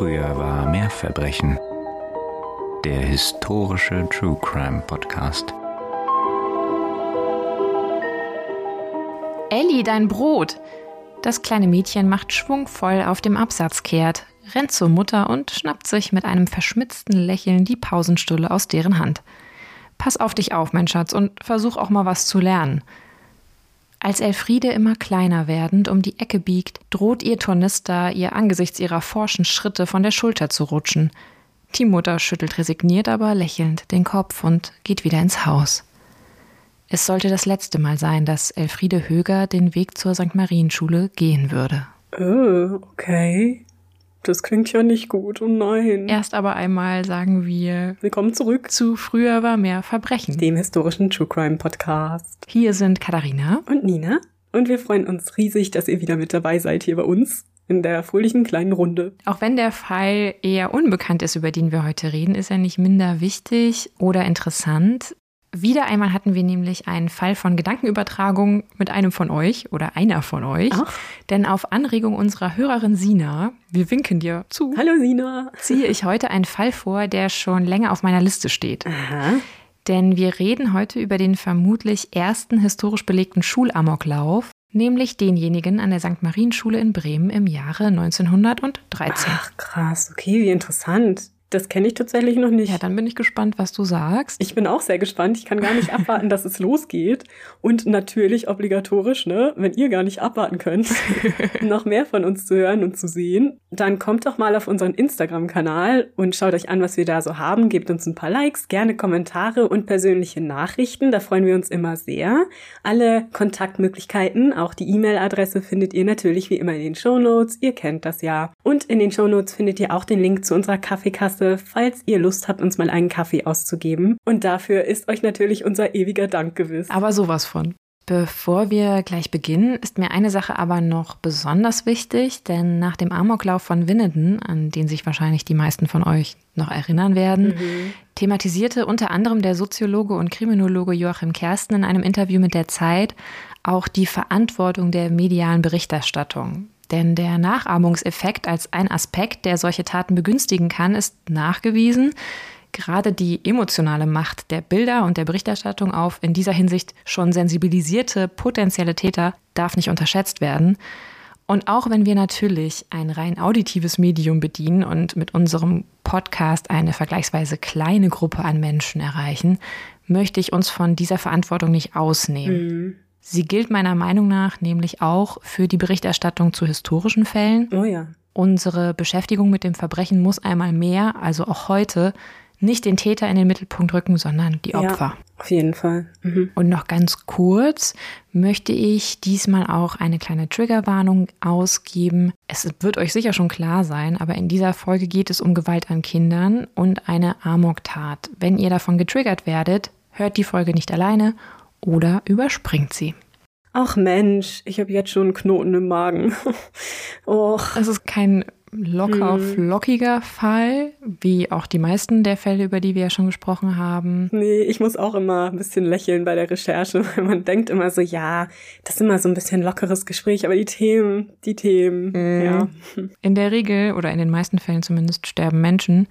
Früher war mehr Verbrechen. Der historische True Crime Podcast. Elli, dein Brot! Das kleine Mädchen macht schwungvoll auf dem Absatz kehrt, rennt zur Mutter und schnappt sich mit einem verschmitzten Lächeln die Pausenstulle aus deren Hand. Pass auf dich auf, mein Schatz, und versuch auch mal was zu lernen. Als Elfriede immer kleiner werdend um die Ecke biegt, droht ihr Tornister ihr angesichts ihrer forschen Schritte von der Schulter zu rutschen. Die Mutter schüttelt resigniert, aber lächelnd den Kopf und geht wieder ins Haus. Es sollte das letzte Mal sein, dass Elfriede Höger den Weg zur St. Marienschule gehen würde. Oh, okay. Das klingt ja nicht gut, oh nein. Erst aber einmal sagen wir Willkommen zurück zu Früher war mehr Verbrechen. dem historischen True Crime Podcast. Hier sind Katharina Und Nina. Und wir freuen uns riesig, dass ihr wieder mit dabei seid hier bei uns in der fröhlichen kleinen Runde. Auch wenn der Fall eher unbekannt ist, über den wir heute reden, ist er nicht minder wichtig oder interessant. Wieder einmal hatten wir nämlich einen Fall von Gedankenübertragung mit einem von euch oder einer von euch. Ach. Denn auf Anregung unserer Hörerin Sina, wir winken dir zu, Hallo Sina. ziehe ich heute einen Fall vor, der schon länger auf meiner Liste steht. Aha. Denn wir reden heute über den vermutlich ersten historisch belegten Schulamoklauf, nämlich denjenigen an der St. Marienschule in Bremen im Jahre 1913. Ach krass, okay, wie interessant. Das kenne ich tatsächlich noch nicht. Ja, dann bin ich gespannt, was du sagst. Ich bin auch sehr gespannt. Ich kann gar nicht abwarten, dass es losgeht. Und natürlich obligatorisch, ne, wenn ihr gar nicht abwarten könnt, noch mehr von uns zu hören und zu sehen, dann kommt doch mal auf unseren Instagram-Kanal und schaut euch an, was wir da so haben. Gebt uns ein paar Likes, gerne Kommentare und persönliche Nachrichten. Da freuen wir uns immer sehr. Alle Kontaktmöglichkeiten, auch die E-Mail-Adresse findet ihr natürlich wie immer in den Shownotes. Ihr kennt das ja. Und in den Shownotes findet ihr auch den Link zu unserer Kaffeekasse, falls ihr Lust habt, uns mal einen Kaffee auszugeben. Und dafür ist euch natürlich unser ewiger Dank gewiss. Aber sowas von. Bevor wir gleich beginnen, ist mir eine Sache aber noch besonders wichtig, denn nach dem Amoklauf von Winneden, an den sich wahrscheinlich die meisten von euch noch erinnern werden, thematisierte unter anderem der Soziologe und Kriminologe Joachim Kersten in einem Interview mit der Zeit auch die Verantwortung der medialen Berichterstattung. Denn der Nachahmungseffekt als ein Aspekt, der solche Taten begünstigen kann, ist nachgewiesen. Gerade die emotionale Macht der Bilder und der Berichterstattung auf in dieser Hinsicht schon sensibilisierte potenzielle Täter darf nicht unterschätzt werden. Und auch wenn wir natürlich ein rein auditives Medium bedienen und mit unserem Podcast eine vergleichsweise kleine Gruppe an Menschen erreichen, möchte ich uns von dieser Verantwortung nicht ausnehmen. Sie gilt meiner Meinung nach nämlich auch für die Berichterstattung zu historischen Fällen. Oh ja. Unsere Beschäftigung mit dem Verbrechen muss einmal mehr, also auch heute, nicht den Täter in den Mittelpunkt rücken, sondern die Opfer. Ja, auf jeden Fall. Mhm. Und noch ganz kurz möchte ich diesmal auch eine kleine Triggerwarnung ausgeben. Es wird euch sicher schon klar sein, aber in dieser Folge geht es um Gewalt an Kindern und eine Amoktat. Wenn ihr davon getriggert werdet, hört die Folge nicht alleine oder überspringt sie. Ach Mensch, ich habe jetzt schon einen Knoten im Magen. Och. Es ist kein locker flockiger Fall, wie auch die meisten der Fälle, über die wir ja schon gesprochen haben. Nee, ich muss auch immer ein bisschen lächeln bei der Recherche, weil man denkt immer so, ja, das ist immer so ein bisschen lockeres Gespräch, aber die Themen, die Themen, ja. In der Regel oder in den meisten Fällen zumindest sterben Menschen.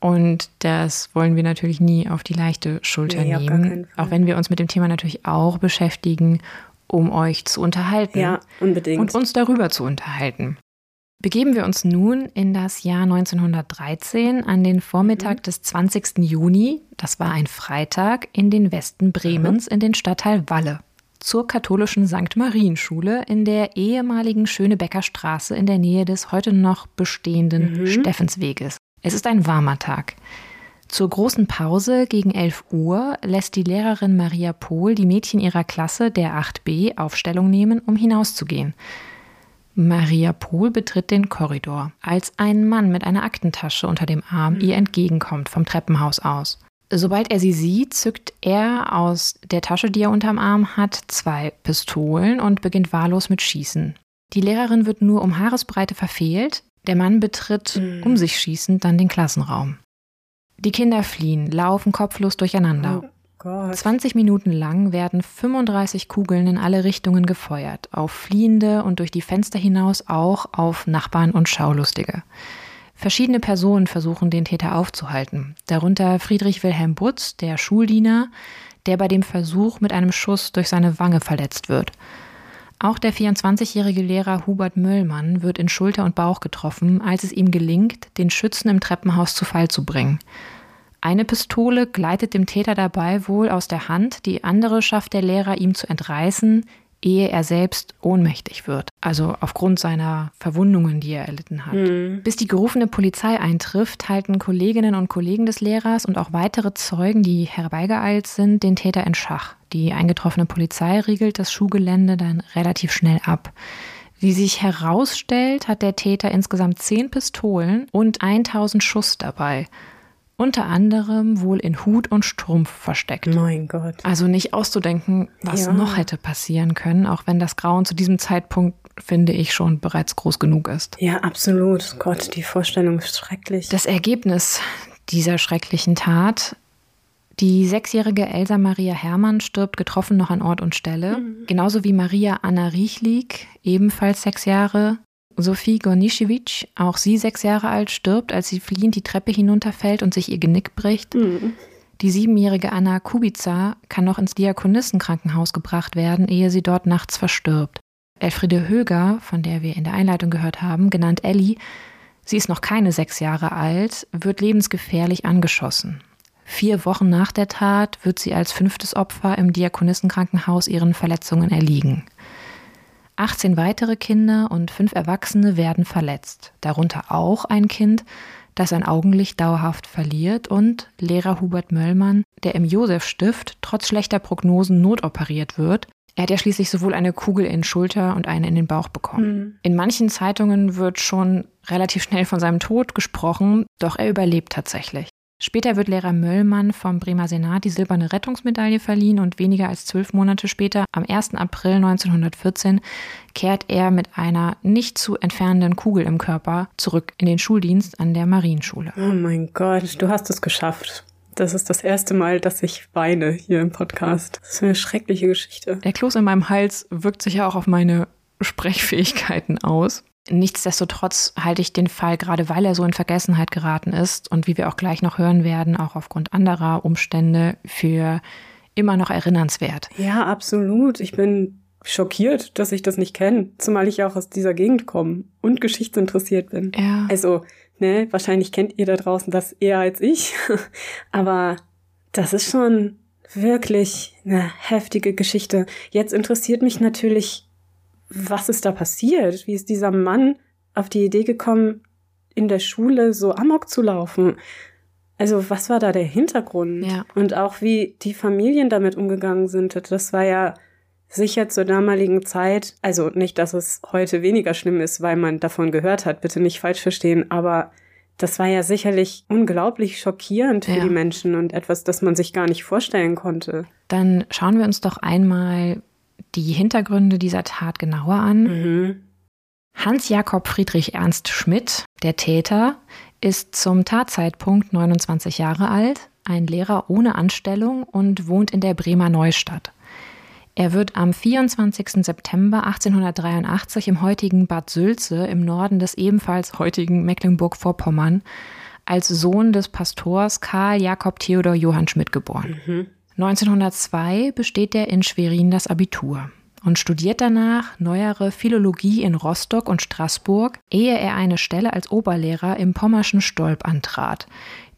Und das wollen wir natürlich nie auf die leichte Schulter Nee, nehmen. Auch wenn wir uns mit dem Thema natürlich auch beschäftigen, um euch zu unterhalten. Ja, unbedingt. und uns darüber zu unterhalten. Begeben wir uns nun in das Jahr 1913 an den Vormittag des 20. Juni, das war ein Freitag, in den Westen Bremens in den Stadtteil Walle zur katholischen St. Marienschule in der ehemaligen Schönebecker Straße in der Nähe des heute noch bestehenden Steffensweges. Es ist ein warmer Tag. Zur großen Pause gegen 11 Uhr lässt die Lehrerin Maria Pohl die Mädchen ihrer Klasse der 8b Aufstellung nehmen, um hinauszugehen. Maria Pohl betritt den Korridor, als ein Mann mit einer Aktentasche unter dem Arm ihr entgegenkommt vom Treppenhaus aus. Sobald er sie sieht, zückt er aus der Tasche, die er unterm Arm hat, zwei Pistolen und beginnt wahllos mit Schießen. Die Lehrerin wird nur um Haaresbreite verfehlt, der Mann betritt, um sich schießend, dann den Klassenraum. Die Kinder fliehen, laufen kopflos durcheinander. Gott. 20 Minuten lang werden 35 Kugeln in alle Richtungen gefeuert, auf Fliehende und durch die Fenster hinaus auch auf Nachbarn und Schaulustige. Verschiedene Personen versuchen, den Täter aufzuhalten. Darunter Friedrich Wilhelm Butz, der Schuldiener, der bei dem Versuch mit einem Schuss durch seine Wange verletzt wird. Auch der 24-jährige Lehrer Hubert Möllmann wird in Schulter und Bauch getroffen, als es ihm gelingt, den Schützen im Treppenhaus zu Fall zu bringen. Eine Pistole gleitet dem Täter dabei wohl aus der Hand, die andere schafft der Lehrer ihm zu entreißen, ehe er selbst ohnmächtig wird. Also aufgrund seiner Verwundungen, die er erlitten hat. Mhm. Bis die gerufene Polizei eintrifft, halten Kolleginnen und Kollegen des Lehrers und auch weitere Zeugen, die herbeigeeilt sind, den Täter in Schach. Die eingetroffene Polizei riegelt das Schuhgelände dann relativ schnell ab. Wie sich herausstellt, hat der Täter insgesamt zehn Pistolen und 1000 Schuss dabei unter anderem wohl in Hut und Strumpf versteckt. Mein Gott. Also nicht auszudenken, was ja. noch hätte passieren können, auch wenn das Grauen zu diesem Zeitpunkt, finde ich, schon bereits groß genug ist. Ja, absolut. Gott, die Vorstellung ist schrecklich. Das Ergebnis dieser schrecklichen Tat die sechsjährige Elsa Maria Hermann stirbt getroffen noch an Ort und Stelle, mhm. genauso wie Maria Anna Riechlik, ebenfalls sechs Jahre, Sophie Gornischewitsch, auch sie sechs Jahre alt, stirbt, als sie fliehend die Treppe hinunterfällt und sich ihr Genick bricht. Mhm. Die siebenjährige Anna Kubica kann noch ins Diakonissenkrankenhaus gebracht werden, ehe sie dort nachts verstirbt. Elfriede Höger, von der wir in der Einleitung gehört haben, genannt Ellie, sie ist noch keine sechs Jahre alt, wird lebensgefährlich angeschossen. Vier Wochen nach der Tat wird sie als fünftes Opfer im Diakonissenkrankenhaus ihren Verletzungen erliegen. 18 weitere Kinder und fünf Erwachsene werden verletzt, darunter auch ein Kind, das sein Augenlicht dauerhaft verliert und Lehrer Hubert Möllmann, der im Josefstift trotz schlechter Prognosen notoperiert wird. Er hat ja schließlich sowohl eine Kugel in Schulter und eine in den Bauch bekommen. Mhm. In manchen Zeitungen wird schon relativ schnell von seinem Tod gesprochen, doch er überlebt tatsächlich. Später wird Lehrer Möllmann vom Bremer Senat die silberne Rettungsmedaille verliehen und weniger als zwölf Monate später, am 1. April 1914, kehrt er mit einer nicht zu entfernenden Kugel im Körper zurück in den Schuldienst an der Marienschule. Oh mein Gott, du hast es geschafft. Das ist das erste Mal, dass ich weine hier im Podcast. Das ist eine schreckliche Geschichte. Der Kloß in meinem Hals wirkt sich ja auch auf meine Sprechfähigkeiten aus. Nichtsdestotrotz halte ich den Fall, gerade weil er so in Vergessenheit geraten ist und wie wir auch gleich noch hören werden, auch aufgrund anderer Umstände, für immer noch erinnernswert. Ja, absolut. Ich bin schockiert, dass ich das nicht kenne, zumal ich auch aus dieser Gegend komme und geschichtsinteressiert bin. Ja. Also, ne, wahrscheinlich kennt ihr da draußen das eher als ich, aber das ist schon wirklich eine heftige Geschichte. Jetzt interessiert mich natürlich was ist da passiert? Wie ist dieser Mann auf die Idee gekommen, in der Schule so amok zu laufen? Also was war da der Hintergrund? Ja. Und auch wie die Familien damit umgegangen sind. Das war ja sicher zur damaligen Zeit, also nicht, dass es heute weniger schlimm ist, weil man davon gehört hat, bitte nicht falsch verstehen, aber das war ja sicherlich unglaublich schockierend für ja. die Menschen und etwas, das man sich gar nicht vorstellen konnte. Dann schauen wir uns doch einmal die Hintergründe dieser Tat genauer an. Mhm. Hans-Jakob Friedrich Ernst Schmidt, der Täter, ist zum Tatzeitpunkt 29 Jahre alt, ein Lehrer ohne Anstellung und wohnt in der Bremer Neustadt. Er wird am 24. September 1883 im heutigen Bad Sülze im Norden des ebenfalls heutigen Mecklenburg-Vorpommern als Sohn des Pastors Karl Jakob Theodor Johann Schmidt geboren. Mhm. 1902 besteht er in Schwerin das Abitur und studiert danach neuere Philologie in Rostock und Straßburg, ehe er eine Stelle als Oberlehrer im Pommerschen Stolp antrat,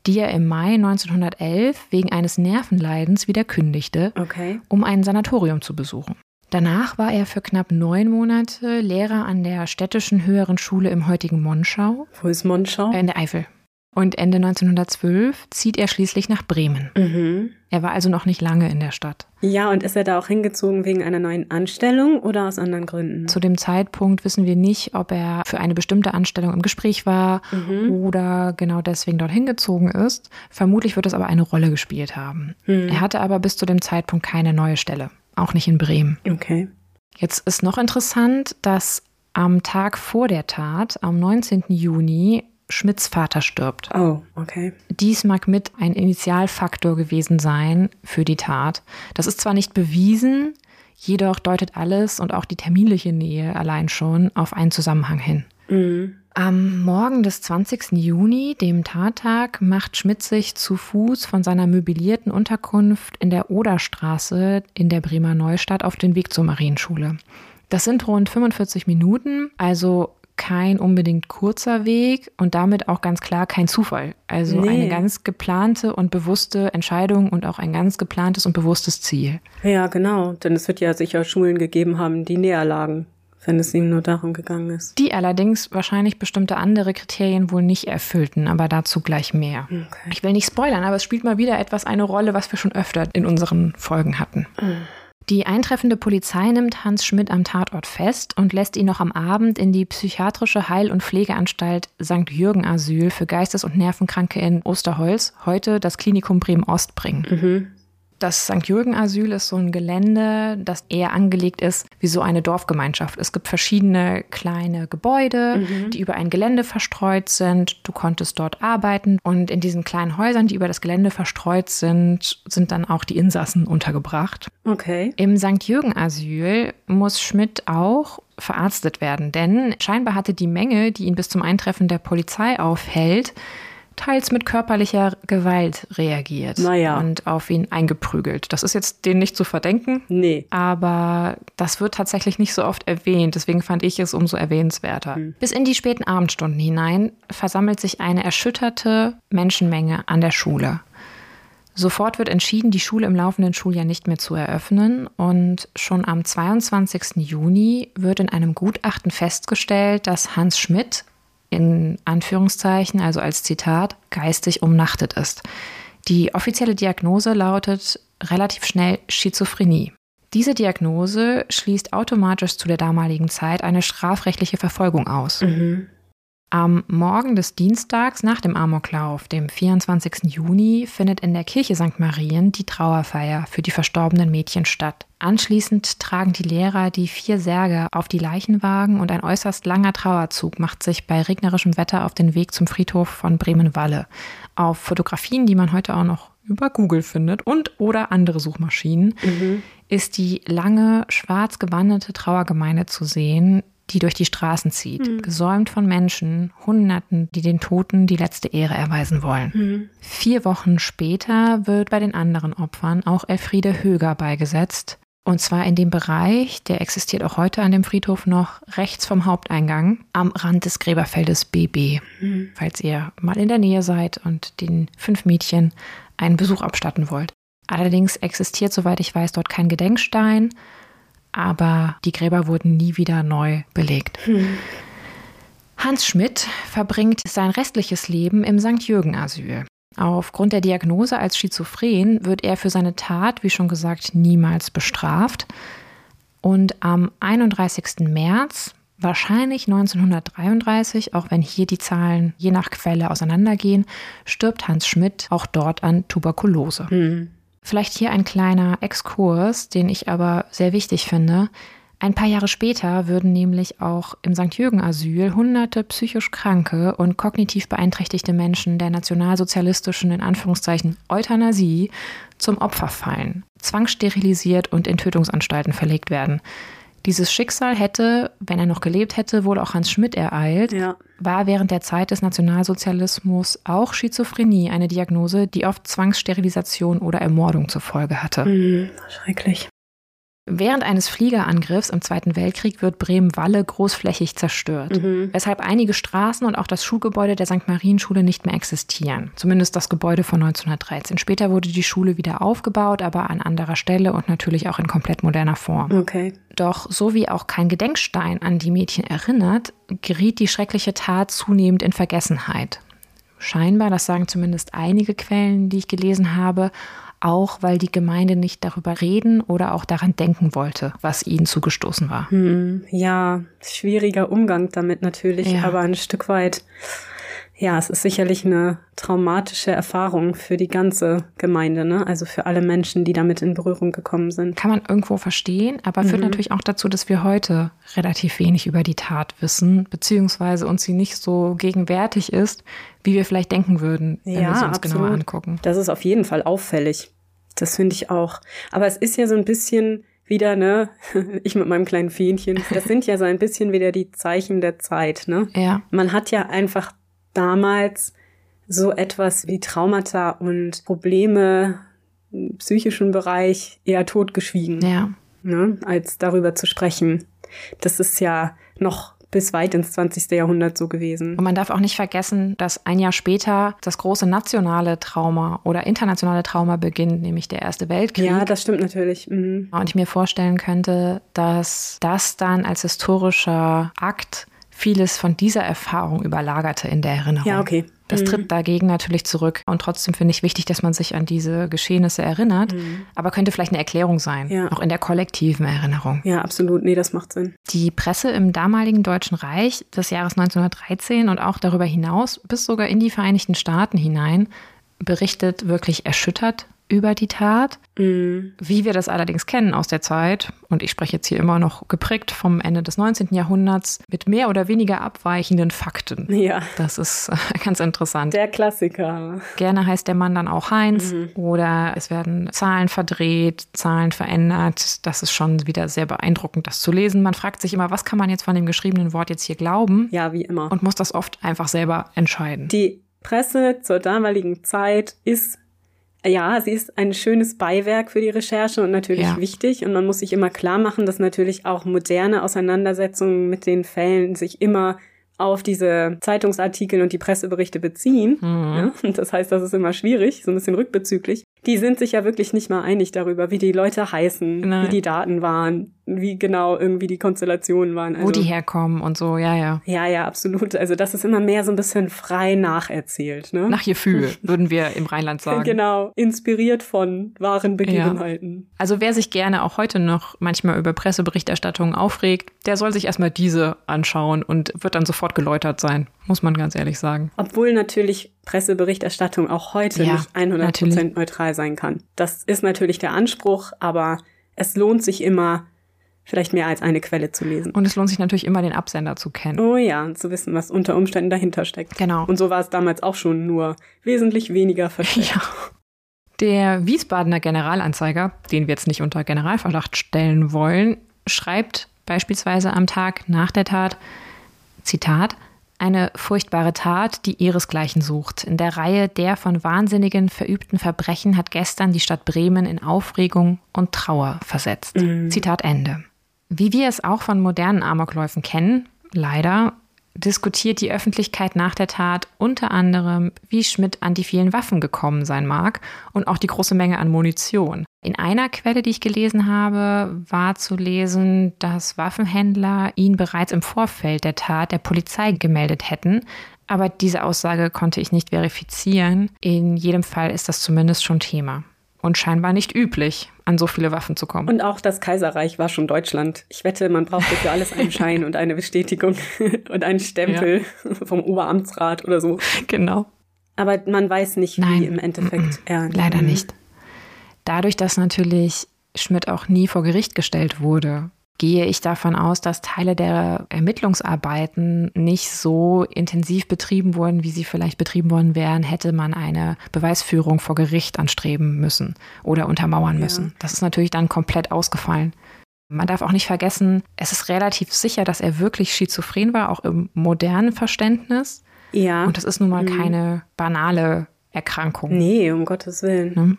die er im Mai 1911 wegen eines Nervenleidens wieder kündigte, okay. um ein Sanatorium zu besuchen. Danach war er für knapp neun Monate Lehrer an der städtischen höheren Schule im heutigen Monschau. Wo ist Monschau? In der Eifel. Und Ende 1912 zieht er schließlich nach Bremen. Mhm. Er war also noch nicht lange in der Stadt. Ja, und ist er da auch hingezogen wegen einer neuen Anstellung oder aus anderen Gründen? Zu dem Zeitpunkt wissen wir nicht, ob er für eine bestimmte Anstellung im Gespräch war mhm. oder genau deswegen dort hingezogen ist. Vermutlich wird es aber eine Rolle gespielt haben. Mhm. Er hatte aber bis zu dem Zeitpunkt keine neue Stelle, auch nicht in Bremen. Okay. Jetzt ist noch interessant, dass am Tag vor der Tat, am 19. Juni, Schmidts Vater stirbt. Oh, okay. Dies mag mit ein Initialfaktor gewesen sein für die Tat. Das ist zwar nicht bewiesen, jedoch deutet alles und auch die terminliche Nähe allein schon auf einen Zusammenhang hin. Mhm. Am Morgen des 20. Juni, dem Tattag, macht Schmidt sich zu Fuß von seiner möblierten Unterkunft in der Oderstraße in der Bremer Neustadt auf den Weg zur Marienschule. Das sind rund 45 Minuten, also kein unbedingt kurzer Weg und damit auch ganz klar kein Zufall. Also nee. eine ganz geplante und bewusste Entscheidung und auch ein ganz geplantes und bewusstes Ziel. Ja, genau. Denn es wird ja sicher Schulen gegeben haben, die näher lagen wenn es ihm nur darum gegangen ist. Die allerdings wahrscheinlich bestimmte andere Kriterien wohl nicht erfüllten, aber dazu gleich mehr. Okay. Ich will nicht spoilern, aber es spielt mal wieder etwas eine Rolle, was wir schon öfter in unseren Folgen hatten. Mhm. Die eintreffende Polizei nimmt Hans Schmidt am Tatort fest und lässt ihn noch am Abend in die psychiatrische Heil- und Pflegeanstalt St. Jürgen Asyl für Geistes- und Nervenkranke in Osterholz, heute das Klinikum Bremen-Ost bringen. Mhm. Das St. Jürgen-Asyl ist so ein Gelände, das eher angelegt ist wie so eine Dorfgemeinschaft. Es gibt verschiedene kleine Gebäude, mhm. die über ein Gelände verstreut sind. Du konntest dort arbeiten und in diesen kleinen Häusern, die über das Gelände verstreut sind, sind dann auch die Insassen untergebracht. Okay. Im St. Jürgen-Asyl muss Schmidt auch verarztet werden, denn scheinbar hatte die Menge, die ihn bis zum Eintreffen der Polizei aufhält, teils mit körperlicher Gewalt reagiert naja. und auf ihn eingeprügelt. Das ist jetzt denen nicht zu verdenken. Nee. Aber das wird tatsächlich nicht so oft erwähnt. Deswegen fand ich es umso erwähnenswerter. Mhm. Bis in die späten Abendstunden hinein versammelt sich eine erschütterte Menschenmenge an der Schule. Sofort wird entschieden, die Schule im laufenden Schuljahr nicht mehr zu eröffnen. Und schon am 22. Juni wird in einem Gutachten festgestellt, dass Hans Schmidt in Anführungszeichen, also als Zitat, geistig umnachtet ist. Die offizielle Diagnose lautet relativ schnell Schizophrenie. Diese Diagnose schließt automatisch zu der damaligen Zeit eine strafrechtliche Verfolgung aus. Mhm. Am Morgen des Dienstags nach dem Amoklauf, dem 24. Juni, findet in der Kirche St. Marien die Trauerfeier für die verstorbenen Mädchen statt. Anschließend tragen die Lehrer die vier Särge auf die Leichenwagen und ein äußerst langer Trauerzug macht sich bei regnerischem Wetter auf den Weg zum Friedhof von Bremen-Walle. Auf Fotografien, die man heute auch noch über Google findet und oder andere Suchmaschinen, mhm. ist die lange schwarz gewandete Trauergemeinde zu sehen, die durch die Straßen zieht, mhm. gesäumt von Menschen, Hunderten, die den Toten die letzte Ehre erweisen wollen. Mhm. Vier Wochen später wird bei den anderen Opfern auch Elfriede Höger beigesetzt. Und zwar in dem Bereich, der existiert auch heute an dem Friedhof noch, rechts vom Haupteingang, am Rand des Gräberfeldes BB. Mhm. Falls ihr mal in der Nähe seid und den fünf Mädchen einen Besuch abstatten wollt. Allerdings existiert, soweit ich weiß, dort kein Gedenkstein aber die Gräber wurden nie wieder neu belegt. Hm. Hans Schmidt verbringt sein restliches Leben im St. Jürgen-Asyl. Aufgrund der Diagnose als Schizophren wird er für seine Tat, wie schon gesagt, niemals bestraft. Und am 31. März, wahrscheinlich 1933, auch wenn hier die Zahlen je nach Quelle auseinandergehen, stirbt Hans Schmidt auch dort an Tuberkulose. Mhm. Vielleicht hier ein kleiner Exkurs, den ich aber sehr wichtig finde. Ein paar Jahre später würden nämlich auch im St. Jürgen Asyl hunderte psychisch kranke und kognitiv beeinträchtigte Menschen der nationalsozialistischen in Anführungszeichen Euthanasie zum Opfer fallen, zwangssterilisiert und in Tötungsanstalten verlegt werden. Dieses Schicksal hätte, wenn er noch gelebt hätte, wohl auch Hans Schmidt ereilt, ja. war während der Zeit des Nationalsozialismus auch Schizophrenie eine Diagnose, die oft Zwangssterilisation oder Ermordung zur Folge hatte. Mhm, schrecklich. Während eines Fliegerangriffs im Zweiten Weltkrieg wird Bremen-Walle großflächig zerstört, mhm. weshalb einige Straßen und auch das Schulgebäude der St. Marienschule nicht mehr existieren. Zumindest das Gebäude von 1913. Später wurde die Schule wieder aufgebaut, aber an anderer Stelle und natürlich auch in komplett moderner Form. Okay. Doch so wie auch kein Gedenkstein an die Mädchen erinnert, geriet die schreckliche Tat zunehmend in Vergessenheit. Scheinbar, das sagen zumindest einige Quellen, die ich gelesen habe, auch weil die Gemeinde nicht darüber reden oder auch daran denken wollte, was ihnen zugestoßen war. Hm, ja, schwieriger Umgang damit natürlich, ja. aber ein Stück weit ja, es ist sicherlich eine traumatische Erfahrung für die ganze Gemeinde, ne? Also für alle Menschen, die damit in Berührung gekommen sind. Kann man irgendwo verstehen, aber führt mhm. natürlich auch dazu, dass wir heute relativ wenig über die Tat wissen, beziehungsweise uns sie nicht so gegenwärtig ist, wie wir vielleicht denken würden, wenn ja, wir sie uns absolut. genauer angucken. Das ist auf jeden Fall auffällig. Das finde ich auch. Aber es ist ja so ein bisschen wieder, ne, ich mit meinem kleinen Fähnchen, das sind ja so ein bisschen wieder die Zeichen der Zeit, ne? Ja. Man hat ja einfach damals so etwas wie Traumata und Probleme im psychischen Bereich eher totgeschwiegen, Ja. ne, als darüber zu sprechen. Das ist ja noch bis weit ins 20. Jahrhundert so gewesen. Und man darf auch nicht vergessen, dass ein Jahr später das große nationale Trauma oder internationale Trauma beginnt, nämlich der Erste Weltkrieg. Ja, das stimmt natürlich. Mhm. Und ich mir vorstellen könnte, dass das dann als historischer Akt vieles von dieser Erfahrung überlagerte in der Erinnerung. Ja, okay. Das Mhm. tritt dagegen natürlich zurück. Und trotzdem finde ich wichtig, dass man sich an diese Geschehnisse erinnert. Aber könnte vielleicht eine Erklärung sein, Mhm. Ja. auch in der kollektiven Erinnerung. Ja, absolut. Nee, das macht Sinn. Die Presse im damaligen Deutschen Reich des Jahres 1913 und auch darüber hinaus bis sogar in die Vereinigten Staaten hinein berichtet wirklich erschüttert über die Tat. Mhm. Wie wir das allerdings kennen aus der Zeit, und ich spreche jetzt hier immer noch geprägt vom Ende des 19. Jahrhunderts, mit mehr oder weniger abweichenden Fakten. Ja, Das ist äh, ganz interessant. der Klassiker. Gerne heißt der Mann dann auch Heinz oder es werden Zahlen verdreht, Zahlen verändert. Das ist schon wieder sehr beeindruckend, das zu lesen. Man fragt sich immer, was kann man jetzt von dem geschriebenen Wort jetzt hier glauben Ja, wie immer. und muss das oft einfach selber entscheiden. Die Presse zur damaligen Zeit ist, ja, sie ist ein schönes Beiwerk für die Recherche und natürlich Ja. wichtig. Und man muss sich immer klar machen, dass natürlich auch moderne Auseinandersetzungen mit den Fällen sich immer auf diese Zeitungsartikel und die Presseberichte beziehen. Ja, und das heißt, das ist immer schwierig, so ein bisschen rückbezüglich. Die sind sich ja wirklich nicht mal einig darüber, wie die Leute heißen, Nein. wie die Daten waren, wie genau irgendwie die Konstellationen waren. Wo die herkommen und so, ja, ja. ja, ja, absolut. Also das ist immer mehr so ein bisschen frei nacherzählt. Ne? Nach Gefühl, würden wir im Rheinland sagen. Genau, inspiriert von wahren Begebenheiten. Also wer sich gerne auch heute noch manchmal über Presseberichterstattungen aufregt, der soll sich erstmal diese anschauen und wird dann sofort geläutert sein, muss man ganz ehrlich sagen. Obwohl natürlich Presseberichterstattung auch heute Ja, nicht 100% natürlich. neutral sein kann. Das ist natürlich der Anspruch, aber es lohnt sich immer, vielleicht mehr als eine Quelle zu lesen. Und es lohnt sich natürlich immer, den Absender zu kennen. Oh ja, und zu wissen, was unter Umständen dahinter steckt. Genau. Und so war es damals auch schon, nur wesentlich weniger versteckt. Ja. Der Wiesbadener Generalanzeiger, den wir jetzt nicht unter Generalverdacht stellen wollen, schreibt beispielsweise am Tag nach der Tat, Zitat, eine furchtbare Tat, die ihresgleichen sucht. In der Reihe der von Wahnsinnigen verübten Verbrechen hat gestern die Stadt Bremen in Aufregung und Trauer versetzt. Zitat Ende. Wie wir es auch von modernen Amokläufen kennen, leider, diskutiert die Öffentlichkeit nach der Tat unter anderem, wie Schmidt an die vielen Waffen gekommen sein mag und auch die große Menge an Munition. In einer Quelle, die ich gelesen habe, war zu lesen, dass Waffenhändler ihn bereits im Vorfeld der Tat der Polizei gemeldet hätten. Aber diese Aussage konnte ich nicht verifizieren. In jedem Fall ist das zumindest schon Thema. Und scheinbar nicht üblich, an so viele Waffen zu kommen. Und auch das Kaiserreich war schon Deutschland. Ich wette, man brauchte für alles einen Schein und eine Bestätigung und einen Stempel vom Oberamtsrat oder so. genau. Aber man weiß nicht, Nein. wie im Endeffekt er. Leider nicht. Dadurch, dass natürlich Schmidt auch nie vor Gericht gestellt wurde, gehe ich davon aus, dass Teile der Ermittlungsarbeiten nicht so intensiv betrieben wurden, wie sie vielleicht betrieben worden wären, hätte man eine Beweisführung vor Gericht anstreben müssen oder untermauern müssen. Das ist natürlich dann komplett ausgefallen. Man darf auch nicht vergessen, es ist relativ sicher, dass er wirklich schizophren war, auch im modernen Verständnis. Ja. Und das ist nun mal keine banale Erkrankung. nee, um Gottes Willen. Ne?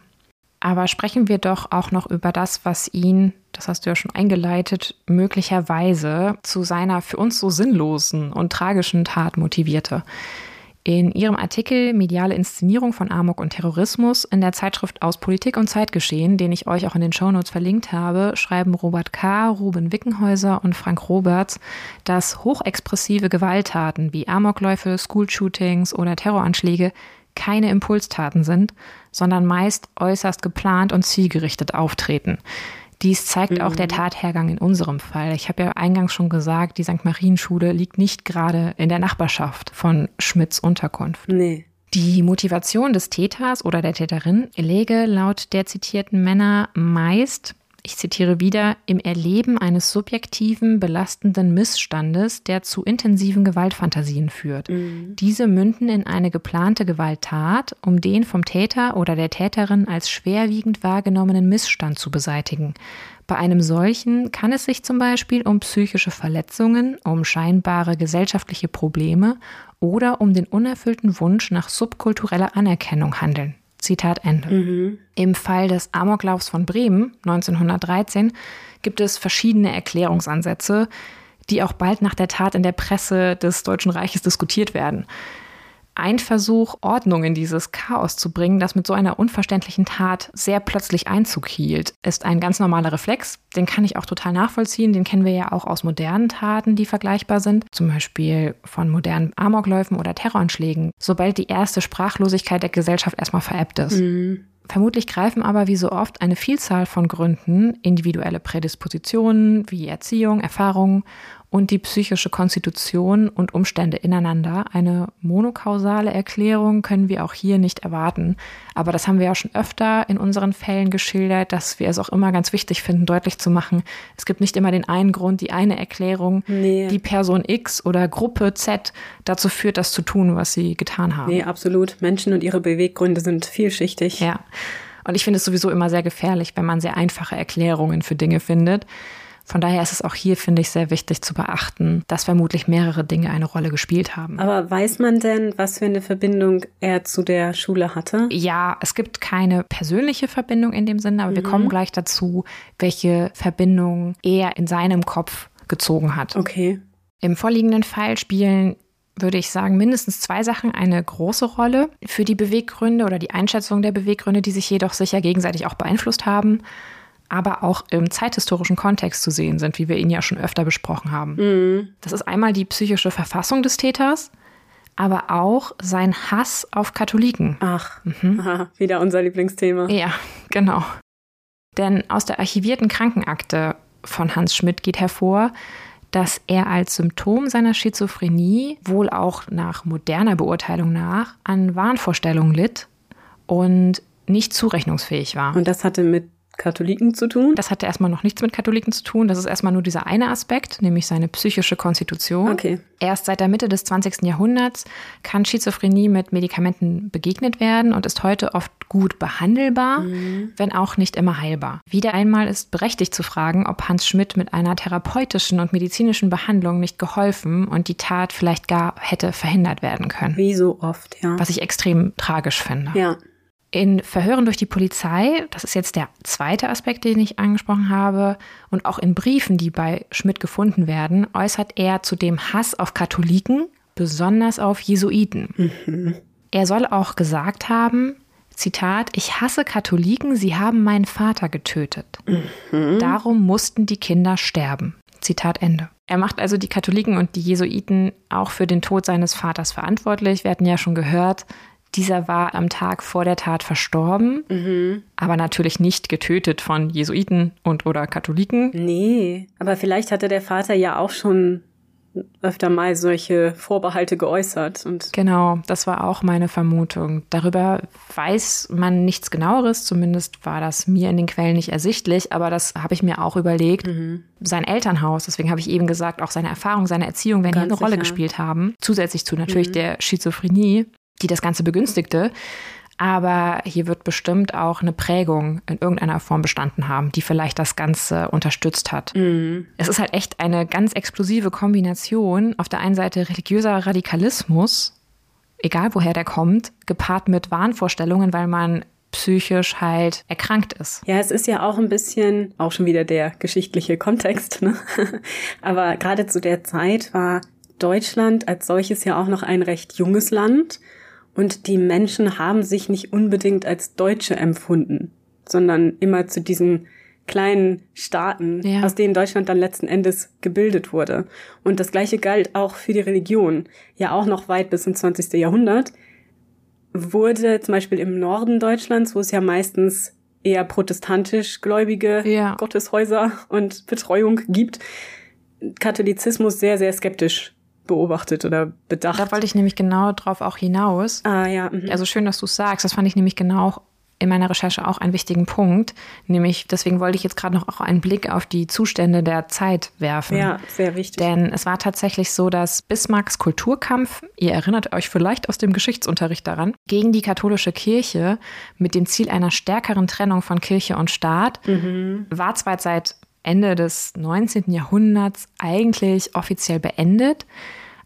Aber sprechen wir doch auch noch über das, was ihn, das hast du ja schon eingeleitet, möglicherweise zu seiner für uns so sinnlosen und tragischen Tat motivierte. In ihrem Artikel Mediale Inszenierung von Amok und Terrorismus in der Zeitschrift aus Politik und Zeitgeschehen, den ich euch auch in den Shownotes verlinkt habe, schreiben Robert K., Ruben Wickenhäuser und Frank Roberts, dass hochexpressive Gewalttaten wie Amokläufe, Schoolshootings oder Terroranschläge keine Impulstaten sind, sondern meist äußerst geplant und zielgerichtet auftreten. Dies zeigt auch der Tathergang in unserem Fall. Ich habe ja eingangs schon gesagt, die St. Marienschule liegt nicht gerade in der Nachbarschaft von Schmidts Unterkunft. Nee. Die Motivation des Täters oder der Täterin läge laut der zitierten Männer meist ich zitiere wieder, im Erleben eines subjektiven, belastenden Missstandes, der zu intensiven Gewaltfantasien führt. Mhm. Diese münden in eine geplante Gewalttat, um den vom Täter oder der Täterin als schwerwiegend wahrgenommenen Missstand zu beseitigen. Bei einem solchen kann es sich zum Beispiel um psychische Verletzungen, um scheinbare gesellschaftliche Probleme oder um den unerfüllten Wunsch nach subkultureller Anerkennung handeln. Zitat Ende. Mhm. Im Fall des Amoklaufs von Bremen 1913 gibt es verschiedene Erklärungsansätze, die auch bald nach der Tat in der Presse des Deutschen Reiches diskutiert werden ein Versuch, Ordnung in dieses Chaos zu bringen, das mit so einer unverständlichen Tat sehr plötzlich Einzug hielt, ist ein ganz normaler Reflex. Den kann ich auch total nachvollziehen. Den kennen wir ja auch aus modernen Taten, die vergleichbar sind. Zum Beispiel von modernen Amokläufen oder Terroranschlägen. Sobald die erste Sprachlosigkeit der Gesellschaft erstmal veräppt ist. Mhm. Vermutlich greifen aber wie so oft eine Vielzahl von Gründen, individuelle Prädispositionen wie Erziehung, Erfahrung und die psychische Konstitution und Umstände ineinander. Eine monokausale Erklärung können wir auch hier nicht erwarten. Aber das haben wir ja schon öfter in unseren Fällen geschildert, dass wir es auch immer ganz wichtig finden, deutlich zu machen, es gibt nicht immer den einen Grund, die eine Erklärung, nee. die Person X oder Gruppe Z dazu führt, das zu tun, was sie getan haben. Nee, absolut. Menschen und ihre Beweggründe sind vielschichtig. Ja. Und ich finde es sowieso immer sehr gefährlich, wenn man sehr einfache Erklärungen für Dinge findet. Von daher ist es auch hier, finde ich, sehr wichtig zu beachten, dass vermutlich mehrere Dinge eine Rolle gespielt haben. Aber weiß man denn, was für eine Verbindung er zu der Schule hatte? Ja, es gibt keine persönliche Verbindung in dem Sinne, aber mhm. wir kommen gleich dazu, welche Verbindung er in seinem Kopf gezogen hat. Okay. Im vorliegenden Fall spielen würde ich sagen, mindestens zwei Sachen eine große Rolle für die Beweggründe oder die Einschätzung der Beweggründe, die sich jedoch sicher gegenseitig auch beeinflusst haben aber auch im zeithistorischen Kontext zu sehen sind, wie wir ihn ja schon öfter besprochen haben. Mhm. Das ist einmal die psychische Verfassung des Täters, aber auch sein Hass auf Katholiken. Ach, mhm. Aha, wieder unser Lieblingsthema. Ja, genau. Denn aus der archivierten Krankenakte von Hans Schmidt geht hervor, dass er als Symptom seiner Schizophrenie, wohl auch nach moderner Beurteilung nach, an Wahnvorstellungen litt und nicht zurechnungsfähig war. Und das hatte mit Katholiken zu tun? Das hatte erstmal noch nichts mit Katholiken zu tun. Das ist erstmal nur dieser eine Aspekt, nämlich seine psychische Konstitution. Okay. Erst seit der Mitte des 20. Jahrhunderts kann Schizophrenie mit Medikamenten begegnet werden und ist heute oft gut behandelbar, mhm. wenn auch nicht immer heilbar. Wieder einmal ist berechtigt zu fragen, ob Hans Schmidt mit einer therapeutischen und medizinischen Behandlung nicht geholfen und die Tat vielleicht gar hätte verhindert werden können. Wie so oft, ja. Was ich extrem tragisch finde. Ja. In Verhören durch die Polizei, das ist jetzt der zweite Aspekt, den ich angesprochen habe, und auch in Briefen, die bei Schmidt gefunden werden, äußert er zudem Hass auf Katholiken, besonders auf Jesuiten. Mhm. Er soll auch gesagt haben, Zitat, ich hasse Katholiken, sie haben meinen Vater getötet. Mhm. Darum mussten die Kinder sterben. Zitat Ende. Er macht also die Katholiken und die Jesuiten auch für den Tod seines Vaters verantwortlich. Wir hatten ja schon gehört, dieser war am Tag vor der Tat verstorben, mhm. aber natürlich nicht getötet von Jesuiten und oder Katholiken. Nee, aber vielleicht hatte der Vater ja auch schon öfter mal solche Vorbehalte geäußert. Und genau, das war auch meine Vermutung. Darüber weiß man nichts genaueres, zumindest war das mir in den Quellen nicht ersichtlich, aber das habe ich mir auch überlegt. Mhm. Sein Elternhaus, deswegen habe ich eben gesagt, auch seine Erfahrung, seine Erziehung werden hier eine sicher. Rolle gespielt haben, zusätzlich zu natürlich mhm. der Schizophrenie die das Ganze begünstigte. Aber hier wird bestimmt auch eine Prägung in irgendeiner Form bestanden haben, die vielleicht das Ganze unterstützt hat. Mhm. Es ist halt echt eine ganz explosive Kombination. Auf der einen Seite religiöser Radikalismus, egal woher der kommt, gepaart mit Wahnvorstellungen, weil man psychisch halt erkrankt ist. Ja, es ist ja auch ein bisschen, auch schon wieder der geschichtliche Kontext, ne? aber gerade zu der Zeit war Deutschland als solches ja auch noch ein recht junges Land und die Menschen haben sich nicht unbedingt als Deutsche empfunden, sondern immer zu diesen kleinen Staaten, ja. aus denen Deutschland dann letzten Endes gebildet wurde. Und das gleiche galt auch für die Religion. Ja, auch noch weit bis ins 20. Jahrhundert wurde zum Beispiel im Norden Deutschlands, wo es ja meistens eher protestantisch gläubige ja. Gotteshäuser und Betreuung gibt, Katholizismus sehr, sehr skeptisch beobachtet oder bedacht. Da wollte ich nämlich genau drauf auch hinaus. Ah ja. Mhm. Also schön, dass du es sagst. Das fand ich nämlich genau in meiner Recherche auch einen wichtigen Punkt, nämlich deswegen wollte ich jetzt gerade noch auch einen Blick auf die Zustände der Zeit werfen. Ja, sehr wichtig. Denn es war tatsächlich so, dass Bismarcks Kulturkampf, ihr erinnert euch vielleicht aus dem Geschichtsunterricht daran, gegen die katholische Kirche mit dem Ziel einer stärkeren Trennung von Kirche und Staat, mhm. war zwar seit Ende des 19. Jahrhunderts eigentlich offiziell beendet.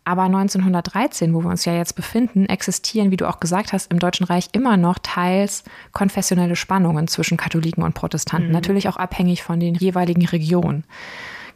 Aber 1913, wo wir uns ja jetzt befinden, existieren, wie du auch gesagt hast, im Deutschen Reich immer noch teils konfessionelle Spannungen zwischen Katholiken und Protestanten, mhm. natürlich auch abhängig von den jeweiligen Regionen.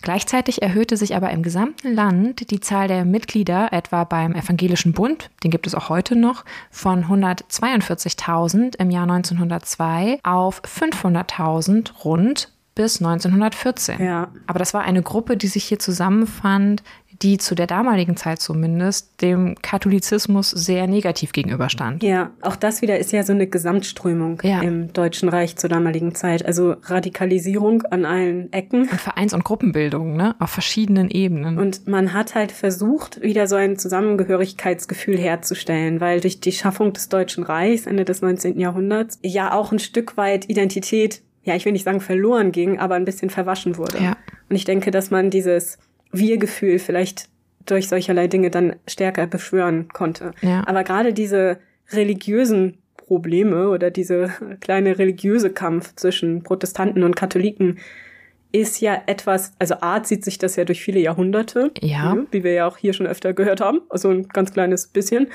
Gleichzeitig erhöhte sich aber im gesamten Land die Zahl der Mitglieder, etwa beim Evangelischen Bund, den gibt es auch heute noch, von 142.000 im Jahr 1902 auf 500.000 rund bis 1914. Ja. Aber das war eine Gruppe, die sich hier zusammenfand, die zu der damaligen Zeit zumindest dem Katholizismus sehr negativ gegenüberstand. Ja, auch das wieder ist ja so eine Gesamtströmung ja. im Deutschen Reich zur damaligen Zeit. Also Radikalisierung an allen Ecken. Und Vereins- und Gruppenbildung, ne? Auf verschiedenen Ebenen. Und man hat halt versucht, wieder so ein Zusammengehörigkeitsgefühl herzustellen, weil durch die Schaffung des Deutschen Reichs Ende des 19. Jahrhunderts ja auch ein Stück weit Identität ja, ich will nicht sagen verloren ging, aber ein bisschen verwaschen wurde. Ja. Und ich denke, dass man dieses Wir-Gefühl vielleicht durch solcherlei Dinge dann stärker beschwören konnte. Ja. Aber gerade diese religiösen Probleme oder diese kleine religiöse Kampf zwischen Protestanten und Katholiken ist ja etwas, also Art zieht sich das ja durch viele Jahrhunderte, ja. wie wir ja auch hier schon öfter gehört haben, also ein ganz kleines bisschen.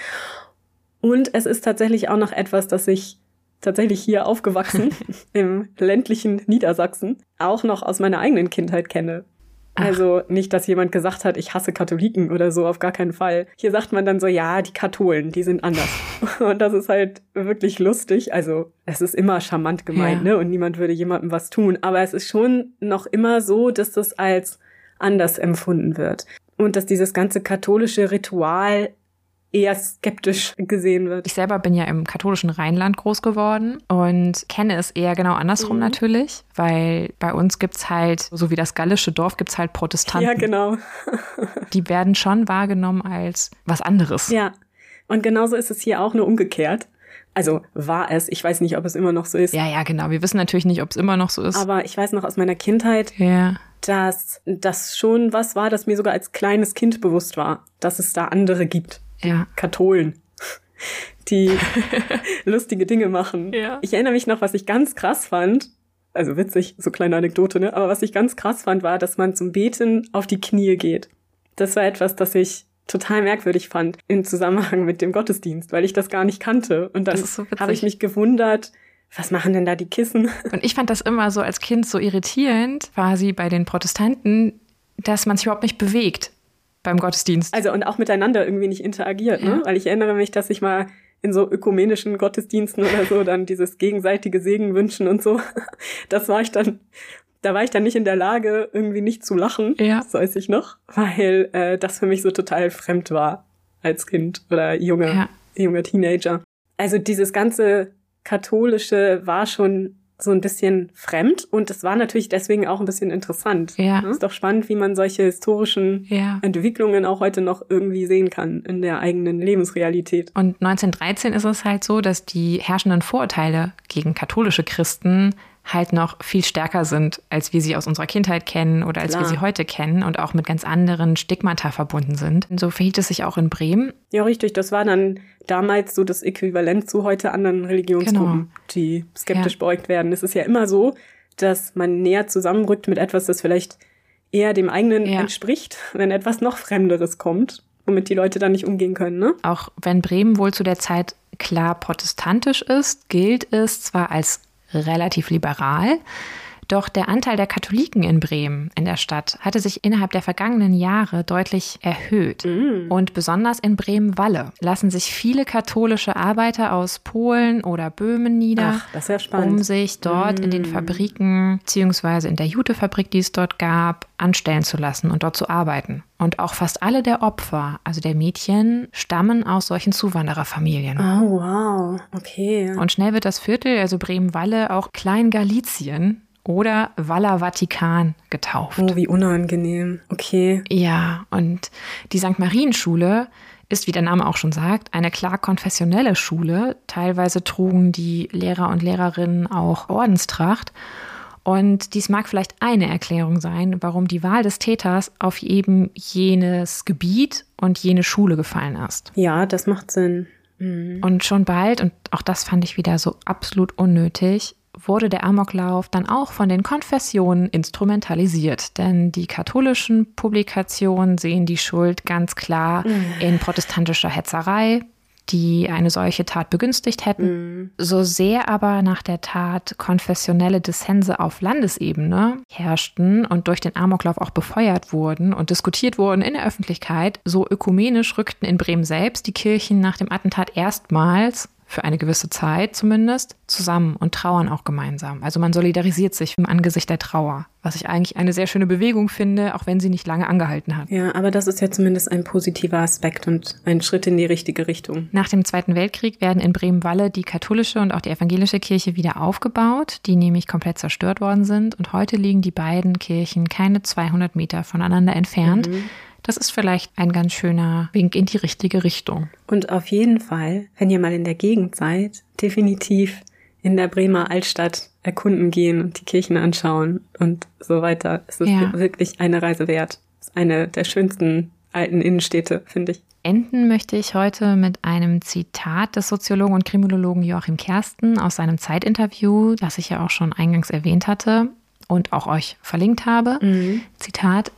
Und es ist tatsächlich auch noch etwas, das sich tatsächlich hier aufgewachsen, im ländlichen Niedersachsen, auch noch aus meiner eigenen Kindheit kenne. Also nicht, dass jemand gesagt hat, ich hasse Katholiken oder so, auf gar keinen Fall. Hier sagt man dann so, ja, die Katholen, die sind anders. Und das ist halt wirklich lustig. Also es ist immer charmant gemeint, ja. ne? Und niemand würde jemandem was tun. Aber es ist schon noch immer so, dass das als anders empfunden wird. Und dass dieses ganze katholische Ritual eher skeptisch gesehen wird. Ich selber bin ja im katholischen Rheinland groß geworden und kenne es eher genau andersrum mhm. natürlich, weil bei uns gibt es halt, so wie das gallische Dorf, gibt es halt Protestanten. Ja, genau. Die werden schon wahrgenommen als was anderes. Ja, und genauso ist es hier auch nur umgekehrt. Also war es. Ich weiß nicht, ob es immer noch so ist. Ja, ja, genau. Wir wissen natürlich nicht, ob es immer noch so ist. Aber ich weiß noch aus meiner Kindheit, ja. dass das schon was war, das mir sogar als kleines Kind bewusst war, dass es da andere gibt ja. Katholen, die lustige Dinge machen. Ja. Ich erinnere mich noch, was ich ganz krass fand. Also witzig, so kleine Anekdote, ne? Aber was ich ganz krass fand, war, dass man zum Beten auf die Knie geht. Das war etwas, das ich total merkwürdig fand im Zusammenhang mit dem Gottesdienst, weil ich das gar nicht kannte. Und dann so habe ich mich gewundert, was machen denn da die Kissen? Und ich fand das immer so als Kind so irritierend, quasi bei den Protestanten, dass man sich überhaupt nicht bewegt beim Gottesdienst. Also und auch miteinander irgendwie nicht interagiert, ne? Weil ich erinnere mich, dass ich mal in so ökumenischen Gottesdiensten oder so dann dieses gegenseitige Segen wünschen und so. Das war ich dann, da war ich dann nicht in der Lage, irgendwie nicht zu lachen, ja. das weiß ich noch, weil äh, das für mich so total fremd war als Kind oder junger, ja. junger Teenager. Also dieses ganze katholische war schon so ein bisschen fremd und es war natürlich deswegen auch ein bisschen interessant. Ja. Ist doch spannend, wie man solche historischen ja. Entwicklungen auch heute noch irgendwie sehen kann in der eigenen Lebensrealität. Und 1913 ist es halt so, dass die herrschenden Vorurteile gegen katholische Christen halt noch viel stärker sind, als wir sie aus unserer Kindheit kennen oder als Klar. wir sie heute kennen und auch mit ganz anderen Stigmata verbunden sind. So verhielt es sich auch in Bremen. Ja, richtig. Das war dann damals so das Äquivalent zu heute anderen Religionsgruppen, genau. die skeptisch ja. beäugt werden. Es ist ja immer so, dass man näher zusammenrückt mit etwas, das vielleicht eher dem eigenen ja. entspricht, wenn etwas noch Fremderes kommt, womit die Leute dann nicht umgehen können. Ne? Auch wenn Bremen wohl zu der Zeit klar protestantisch ist, gilt es zwar als relativ liberal. Doch der Anteil der Katholiken in Bremen, in der Stadt, hatte sich innerhalb der vergangenen Jahre deutlich erhöht. Mm. Und besonders in Bremen-Walle lassen sich viele katholische Arbeiter aus Polen oder Böhmen nieder, Ach, um sich dort mm. in den mm. Fabriken beziehungsweise in der Jutefabrik, die es dort gab, anstellen zu lassen und dort zu arbeiten. Und auch fast alle der Opfer, also der Mädchen, stammen aus solchen Zuwandererfamilien. Oh, wow. Okay. Und schnell wird das Viertel, also Bremen-Walle, auch Klein-Galizien oder Valla Vatikan getauft. Oh, wie unangenehm. Okay. Ja, und die St. Marienschule ist, wie der Name auch schon sagt, eine klar konfessionelle Schule. Teilweise trugen die Lehrer und Lehrerinnen auch Ordenstracht. Und dies mag vielleicht eine Erklärung sein, warum die Wahl des Täters auf eben jenes Gebiet und jene Schule gefallen ist. Ja, das macht Sinn. Mhm. Und schon bald, und auch das fand ich wieder so absolut unnötig, wurde der Amoklauf dann auch von den Konfessionen instrumentalisiert. Denn die katholischen Publikationen sehen die Schuld ganz klar mhm. in protestantischer Hetzerei, die eine solche Tat begünstigt hätten. Mhm. So sehr aber nach der Tat konfessionelle Dissense auf Landesebene herrschten und durch den Amoklauf auch befeuert wurden und diskutiert wurden in der Öffentlichkeit, so ökumenisch rückten in Bremen selbst die Kirchen nach dem Attentat erstmals für eine gewisse Zeit zumindest, zusammen und trauern auch gemeinsam. Also man solidarisiert sich im Angesicht der Trauer, was ich eigentlich eine sehr schöne Bewegung finde, auch wenn sie nicht lange angehalten hat. Ja, aber das ist ja zumindest ein positiver Aspekt und ein Schritt in die richtige Richtung. Nach dem Zweiten Weltkrieg werden in Bremen-Walle die katholische und auch die evangelische Kirche wieder aufgebaut, die nämlich komplett zerstört worden sind. Und heute liegen die beiden Kirchen keine 200 Meter voneinander entfernt. Mhm. Das ist vielleicht ein ganz schöner Wink in die richtige Richtung. Und auf jeden Fall, wenn ihr mal in der Gegend seid, definitiv in der Bremer Altstadt erkunden gehen und die Kirchen anschauen und so weiter. Es ist ja. wirklich eine Reise wert. Es ist eine der schönsten alten Innenstädte, finde ich. Enden möchte ich heute mit einem Zitat des Soziologen und Kriminologen Joachim Kersten aus seinem Zeitinterview, das ich ja auch schon eingangs erwähnt hatte und auch euch verlinkt habe. Mhm. Zitat,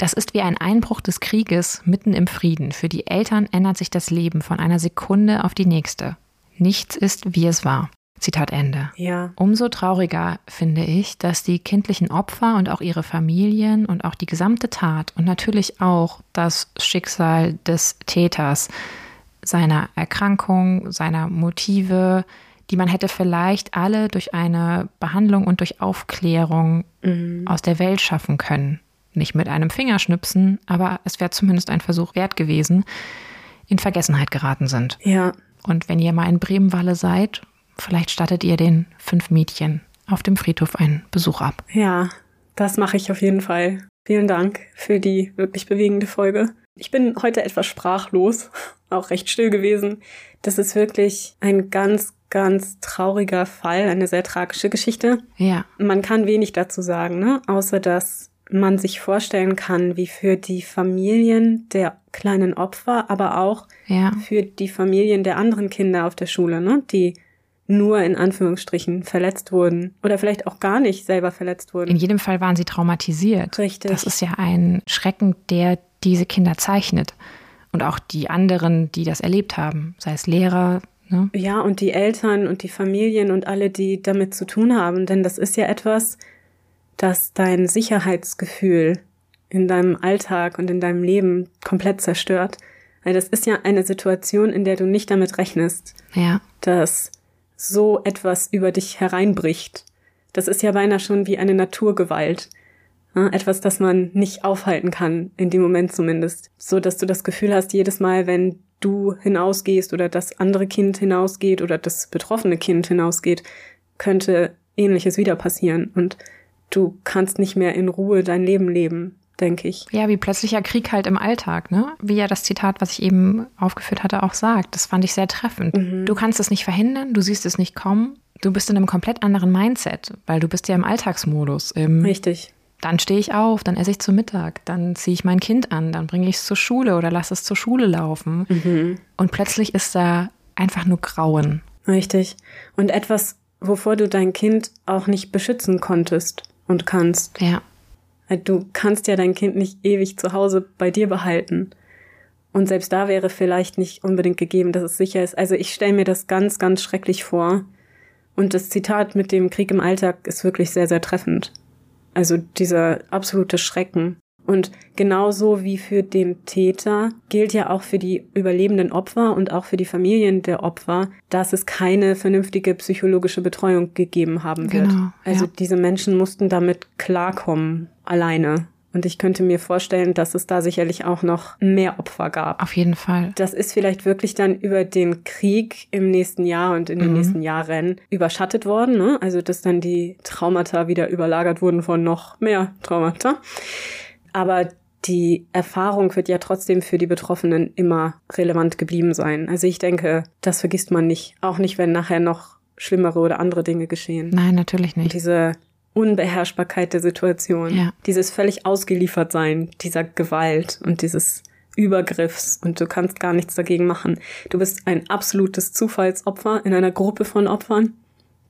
das ist wie ein Einbruch des Krieges mitten im Frieden. Für die Eltern ändert sich das Leben von einer Sekunde auf die nächste. Nichts ist, wie es war. Zitat Ende. Ja. Umso trauriger finde ich, dass die kindlichen Opfer und auch ihre Familien und auch die gesamte Tat und natürlich auch das Schicksal des Täters, seiner Erkrankung, seiner Motive, die man hätte vielleicht alle durch eine Behandlung und durch Aufklärung mhm. aus der Welt schaffen können nicht mit einem Fingerschnipsen, aber es wäre zumindest ein Versuch wert gewesen, in Vergessenheit geraten sind. Ja. Und wenn ihr mal in Bremenwalle seid, vielleicht stattet ihr den fünf Mädchen auf dem Friedhof einen Besuch ab. Ja, das mache ich auf jeden Fall. Vielen Dank für die wirklich bewegende Folge. Ich bin heute etwas sprachlos, auch recht still gewesen. Das ist wirklich ein ganz, ganz trauriger Fall, eine sehr tragische Geschichte. Ja. Man kann wenig dazu sagen, ne? außer dass man sich vorstellen kann, wie für die Familien der kleinen Opfer, aber auch ja. für die Familien der anderen Kinder auf der Schule, ne, die nur in Anführungsstrichen verletzt wurden oder vielleicht auch gar nicht selber verletzt wurden. In jedem Fall waren sie traumatisiert. Richtig. Das ist ja ein Schrecken, der diese Kinder zeichnet. Und auch die anderen, die das erlebt haben, sei es Lehrer. Ne? Ja, und die Eltern und die Familien und alle, die damit zu tun haben. Denn das ist ja etwas, dass dein Sicherheitsgefühl in deinem Alltag und in deinem Leben komplett zerstört. Weil das ist ja eine Situation, in der du nicht damit rechnest, ja. dass so etwas über dich hereinbricht. Das ist ja beinahe schon wie eine Naturgewalt. etwas, das man nicht aufhalten kann, in dem Moment zumindest. So dass du das Gefühl hast, jedes Mal, wenn du hinausgehst oder das andere Kind hinausgeht oder das betroffene Kind hinausgeht, könnte ähnliches wieder passieren. Und du kannst nicht mehr in Ruhe dein Leben leben, denke ich. Ja, wie plötzlicher Krieg halt im Alltag, ne? Wie ja das Zitat, was ich eben aufgeführt hatte, auch sagt. Das fand ich sehr treffend. Mhm. Du kannst es nicht verhindern, du siehst es nicht kommen. Du bist in einem komplett anderen Mindset, weil du bist ja im Alltagsmodus. Im Richtig. Dann stehe ich auf, dann esse ich zu Mittag, dann ziehe ich mein Kind an, dann bringe ich es zur Schule oder lasse es zur Schule laufen. Mhm. Und plötzlich ist da einfach nur Grauen. Richtig. Und etwas, wovor du dein Kind auch nicht beschützen konntest und kannst. Ja. Du kannst ja dein Kind nicht ewig zu Hause bei dir behalten. Und selbst da wäre vielleicht nicht unbedingt gegeben, dass es sicher ist. Also ich stelle mir das ganz, ganz schrecklich vor. Und das Zitat mit dem Krieg im Alltag ist wirklich sehr, sehr treffend. Also dieser absolute Schrecken. Und genauso wie für den Täter gilt ja auch für die überlebenden Opfer und auch für die Familien der Opfer, dass es keine vernünftige psychologische Betreuung gegeben haben wird. Genau, also ja. diese Menschen mussten damit klarkommen, alleine. Und ich könnte mir vorstellen, dass es da sicherlich auch noch mehr Opfer gab. Auf jeden Fall. Das ist vielleicht wirklich dann über den Krieg im nächsten Jahr und in den mhm. nächsten Jahren überschattet worden. Ne? Also dass dann die Traumata wieder überlagert wurden von noch mehr Traumata. Aber die Erfahrung wird ja trotzdem für die Betroffenen immer relevant geblieben sein. Also ich denke, das vergisst man nicht. Auch nicht, wenn nachher noch schlimmere oder andere Dinge geschehen. Nein, natürlich nicht. Und diese Unbeherrschbarkeit der Situation, Ja. dieses völlig ausgeliefert sein, dieser Gewalt und dieses Übergriffs und du kannst gar nichts dagegen machen. Du bist ein absolutes Zufallsopfer in einer Gruppe von Opfern.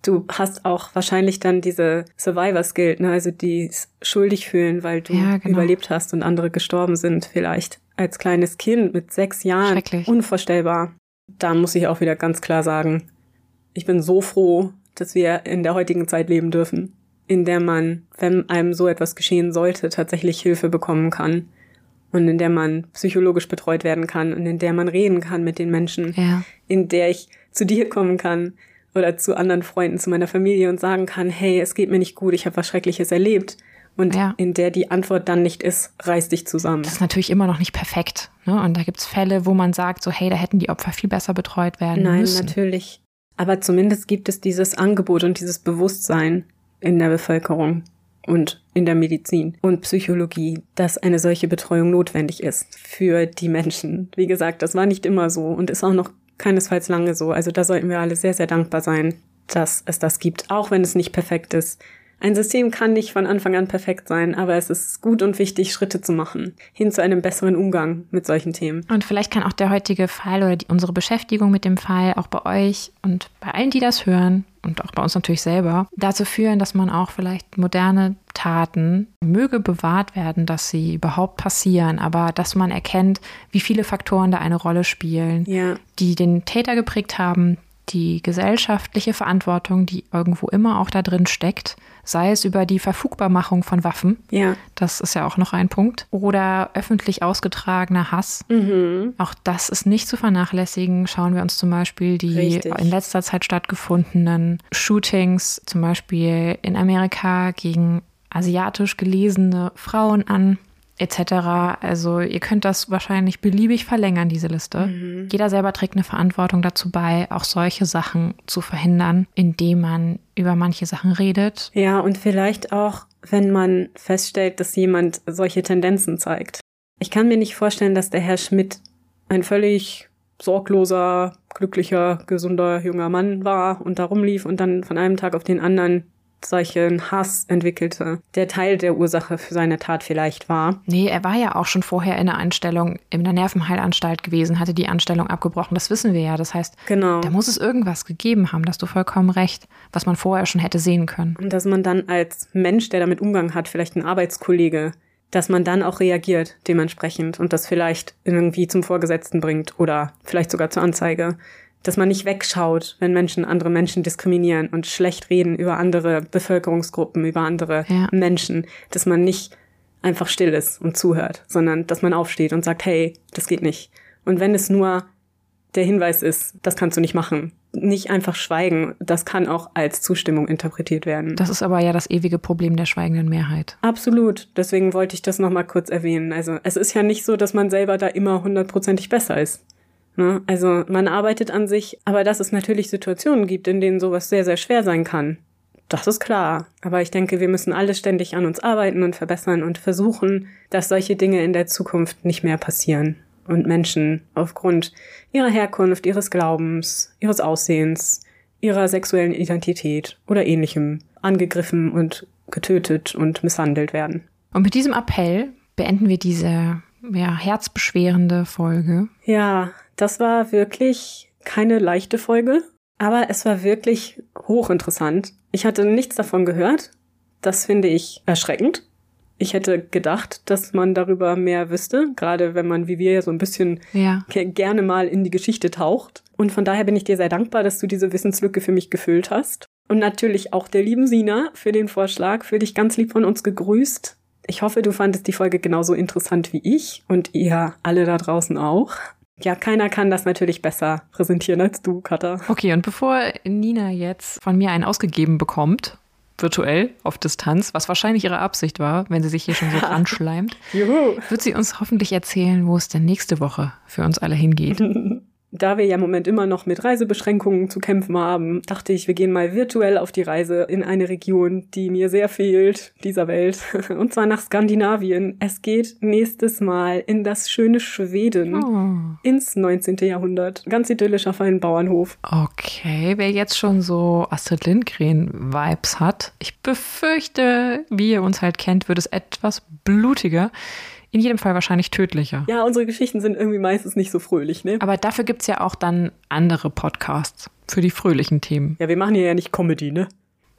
Du hast auch wahrscheinlich dann diese Survivors Guilt, ne? also die schuldig fühlen, weil du Ja, genau. überlebt hast und andere gestorben sind vielleicht. Als kleines Kind mit sechs Jahren. Schrecklich. Unvorstellbar. Da muss ich auch wieder ganz klar sagen, ich bin so froh, dass wir in der heutigen Zeit leben dürfen, in der man, wenn einem so etwas geschehen sollte, tatsächlich Hilfe bekommen kann und in der man psychologisch betreut werden kann und in der man reden kann mit den Menschen, Ja. in der ich zu dir kommen kann oder zu anderen Freunden, zu meiner Familie und sagen kann, hey, es geht mir nicht gut, ich habe was Schreckliches erlebt. Und Ja. in der die Antwort dann nicht ist, reiß dich zusammen. Das ist natürlich immer noch nicht perfekt. Ne? Und da gibt's Fälle, wo man sagt, so, hey, da hätten die Opfer viel besser betreut werden Nein, müssen. natürlich. Aber zumindest gibt es dieses Angebot und dieses Bewusstsein in der Bevölkerung und in der Medizin und Psychologie, dass eine solche Betreuung notwendig ist für die Menschen. Wie gesagt, das war nicht immer so und ist auch noch keinesfalls lange so. Also da sollten wir alle sehr, sehr dankbar sein, dass es das gibt, auch wenn es nicht perfekt ist. Ein System kann nicht von Anfang an perfekt sein, aber es ist gut und wichtig, Schritte zu machen, hin zu einem besseren Umgang mit solchen Themen. Und vielleicht kann auch der heutige Fall oder die, unsere Beschäftigung mit dem Fall auch bei euch und bei allen, die das hören und auch bei uns natürlich selber, dazu führen, dass man auch vielleicht moderne Taten möge bewahrt werden, dass sie überhaupt passieren, aber dass man erkennt, wie viele Faktoren da eine Rolle spielen, Ja. die den Täter geprägt haben, die gesellschaftliche Verantwortung, die irgendwo immer auch da drin steckt, sei es über die Verfügbarmachung von Waffen, Ja. das ist ja auch noch ein Punkt, oder öffentlich ausgetragener Hass. Mhm. Auch das ist nicht zu vernachlässigen. Schauen wir uns zum Beispiel die Richtig. in letzter Zeit stattgefundenen Shootings, zum Beispiel in Amerika gegen asiatisch gelesene Frauen an, etc. Also ihr könnt das wahrscheinlich beliebig verlängern, diese Liste. Mhm. Jeder selber trägt eine Verantwortung dazu bei, auch solche Sachen zu verhindern, indem man über manche Sachen redet. Ja, und vielleicht auch, wenn man feststellt, dass jemand solche Tendenzen zeigt. Ich kann mir nicht vorstellen, dass der Herr Schmidt ein völlig sorgloser, glücklicher, gesunder junger Mann war und da rumlief und dann von einem Tag auf den anderen solchen Hass entwickelte, der Teil der Ursache für seine Tat vielleicht war. Nee, er war ja auch schon vorher in der Anstellung, in der Nervenheilanstalt gewesen, hatte die Anstellung abgebrochen. Das wissen wir ja. Das heißt, Genau. da muss es irgendwas gegeben haben, da hast du vollkommen recht, was man vorher schon hätte sehen können. Und dass man dann als Mensch, der damit Umgang hat, vielleicht ein Arbeitskollege, dass man dann auch reagiert dementsprechend und das vielleicht irgendwie zum Vorgesetzten bringt oder vielleicht sogar zur Anzeige. Dass man nicht wegschaut, wenn Menschen andere Menschen diskriminieren und schlecht reden über andere Bevölkerungsgruppen, über andere Ja. Menschen. Dass man nicht einfach still ist und zuhört, sondern dass man aufsteht und sagt, hey, das geht nicht. Und wenn es nur der Hinweis ist, das kannst du nicht machen. Nicht einfach schweigen, das kann auch als Zustimmung interpretiert werden. Das ist aber ja das ewige Problem der schweigenden Mehrheit. Absolut. Deswegen wollte ich das nochmal kurz erwähnen. Also es ist ja nicht so, dass man selber da immer hundertprozentig besser ist. Ne? Also man arbeitet an sich, aber dass es natürlich Situationen gibt, in denen sowas sehr, sehr schwer sein kann. Das ist klar. Aber ich denke, wir müssen alle ständig an uns arbeiten und verbessern und versuchen, dass solche Dinge in der Zukunft nicht mehr passieren. Und Menschen aufgrund ihrer Herkunft, ihres Glaubens, ihres Aussehens, ihrer sexuellen Identität oder ähnlichem angegriffen und getötet und misshandelt werden. Und mit diesem Appell beenden wir diese ja, herzbeschwerende Folge. Ja, das war wirklich keine leichte Folge, aber es war wirklich hochinteressant. Ich hatte nichts davon gehört. Das finde ich erschreckend. Ich hätte gedacht, dass man darüber mehr wüsste, gerade wenn man wie wir ja so ein bisschen Ja. ge- gerne mal in die Geschichte taucht. Und von daher bin ich dir sehr dankbar, dass du diese Wissenslücke für mich gefüllt hast. Und natürlich auch der lieben Sina für den Vorschlag. Für dich ganz lieb von uns gegrüßt. Ich hoffe, du fandest die Folge genauso interessant wie ich und ihr alle da draußen auch. Ja, keiner kann das natürlich besser präsentieren als du, Katha. Okay, und bevor Nina jetzt von mir einen ausgegeben bekommt, virtuell auf Distanz, was wahrscheinlich ihre Absicht war, wenn sie sich hier schon so anschleimt, Juhu! wird sie uns hoffentlich erzählen, wo es denn nächste Woche für uns alle hingeht. Da wir ja im Moment immer noch mit Reisebeschränkungen zu kämpfen haben, dachte ich, wir gehen mal virtuell auf die Reise in eine Region, die mir sehr fehlt, dieser Welt. Und zwar nach Skandinavien. Es geht nächstes Mal in das schöne Schweden oh. ins 19. Jahrhundert. Ganz idyllisch auf einen Bauernhof. Okay, wer jetzt schon so Astrid Lindgren-Vibes hat, ich befürchte, wie ihr uns halt kennt, wird es etwas blutiger in jedem Fall wahrscheinlich tödlicher. Ja, unsere Geschichten sind irgendwie meistens nicht so fröhlich, ne? Aber dafür gibt es ja auch dann andere Podcasts für die fröhlichen Themen. Ja, wir machen hier ja nicht Comedy, ne?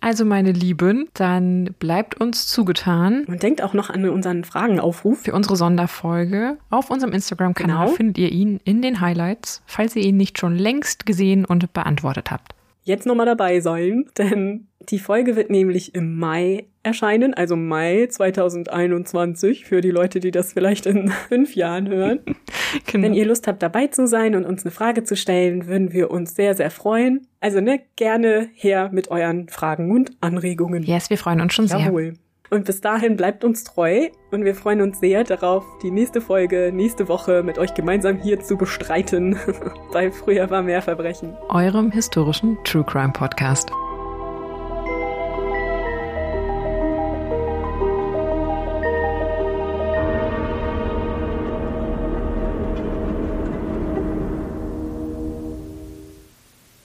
Also, meine Lieben, dann bleibt uns zugetan. Und denkt auch noch an unseren Fragenaufruf. Für unsere Sonderfolge. Auf unserem Instagram-Kanal genau. findet ihr ihn in den Highlights, falls ihr ihn nicht schon längst gesehen und beantwortet habt jetzt nochmal dabei sein, denn die Folge wird nämlich im Mai erscheinen, also Mai 2021, für die Leute, die das vielleicht in fünf Jahren hören. genau. Wenn ihr Lust habt, dabei zu sein und uns eine Frage zu stellen, würden wir uns sehr, sehr freuen. Also ne, gerne her mit euren Fragen und Anregungen. Yes, wir freuen uns schon Jawohl. sehr. Und bis dahin bleibt uns treu und wir freuen uns sehr darauf, die nächste Folge nächste Woche mit euch gemeinsam hier zu bestreiten. Bei Früher war mehr Verbrechen. Eurem historischen True Crime Podcast.